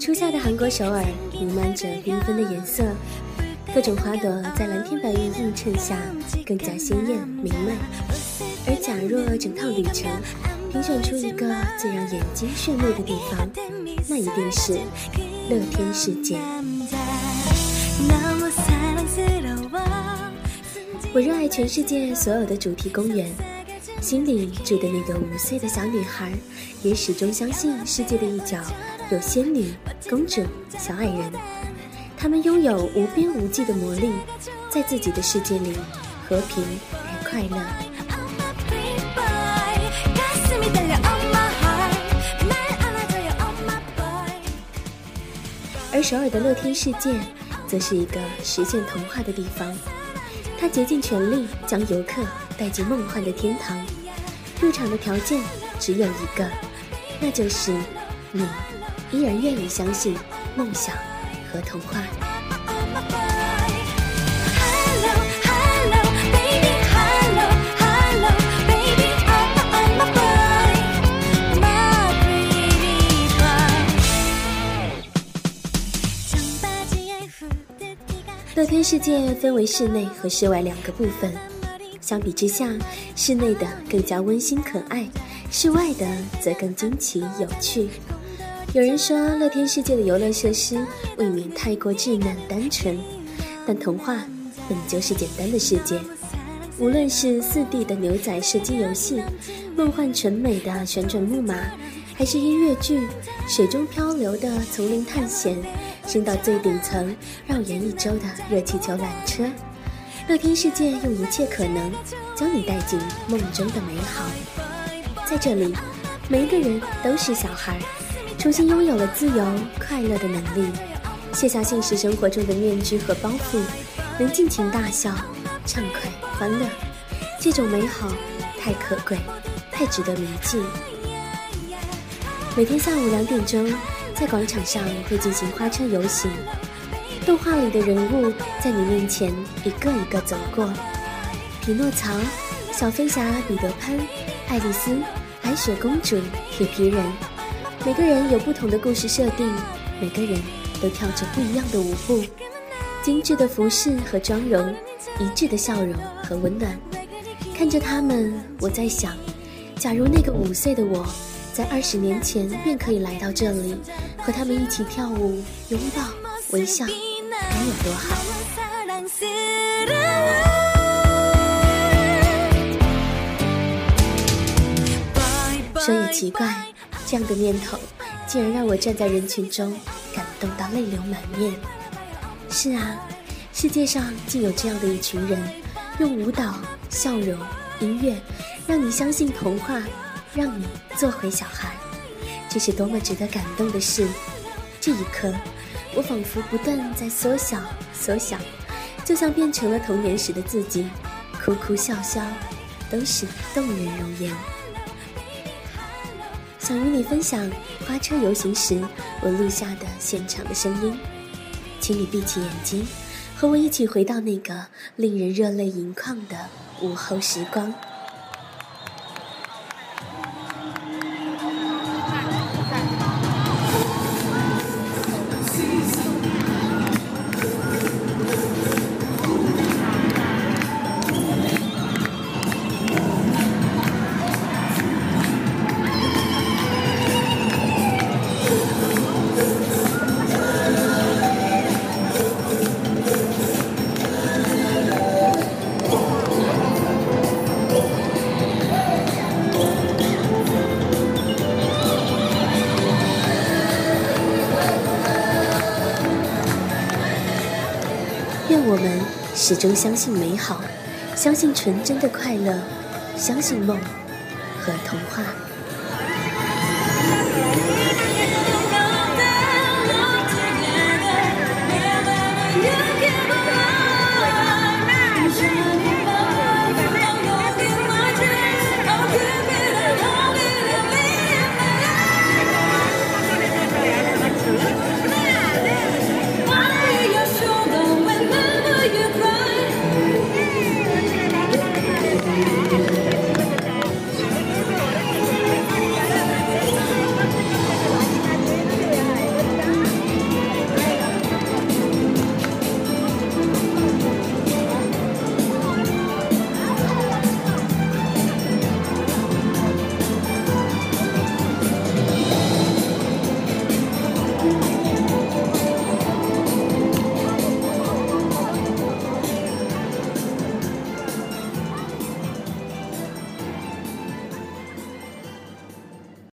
初夏的韩国首尔弥漫着缤纷的颜色。各种花朵在蓝天白云映衬下更加鲜艳明媚，而假若整趟旅程评选出一个最让眼睛炫目的地方，那一定是乐天世界。我热爱全世界所有的主题公园，心里住的那个五岁的小女孩，也始终相信世界的一角有仙女、公主、小矮人。他们拥有无边无际的魔力，在自己的世界里和平而快乐。而首尔的乐天世界，则是一个实现童话的地方。它竭尽全力将游客带进梦幻的天堂。入场的条件只有一个，那就是你依然愿意相信梦想。和童话。乐天世界分为室内和室外两个部分，相比之下，室内的更加温馨可爱，室外的则更惊奇有趣。有人说，乐天世界的游乐设施未免太过稚嫩单纯，但童话本就是简单的世界。无论是四 D 的牛仔射击游戏，梦幻纯美的旋转木马，还是音乐剧，水中漂流的丛林探险，升到最顶层绕圆一周的热气球缆车，乐天世界用一切可能将你带进梦中的美好。在这里，每一个人都是小孩。重新拥有了自由快乐的能力，卸下现实生活中的面具和包袱，能尽情大笑、畅快、欢乐。这种美好太可贵，太值得铭记。每天下午两点钟，在广场上会进行花车游行，动画里的人物在你面前一个一个走过：匹诺曹、小飞侠彼得潘、爱丽丝、白雪公主、铁皮人。每个人有不同的故事设定，每个人都跳着不一样的舞步，精致的服饰和妆容，一致的笑容和温暖。看着他们，我在想，假如那个五岁的我，在二十年前便可以来到这里，和他们一起跳舞、拥抱、微笑，该有多好！说也奇怪。这样的念头，竟然让我站在人群中感动到泪流满面。是啊，世界上竟有这样的一群人，用舞蹈、笑容、音乐，让你相信童话，让你做回小孩。这是多么值得感动的事！这一刻，我仿佛不断在缩小、缩小，就像变成了童年时的自己，哭哭笑笑，都是动人容颜。想与你分享花车游行时我录下的现场的声音，请你闭起眼睛，和我一起回到那个令人热泪盈眶的午后时光。我们始终相信美好相信纯真的快乐相信梦和童话。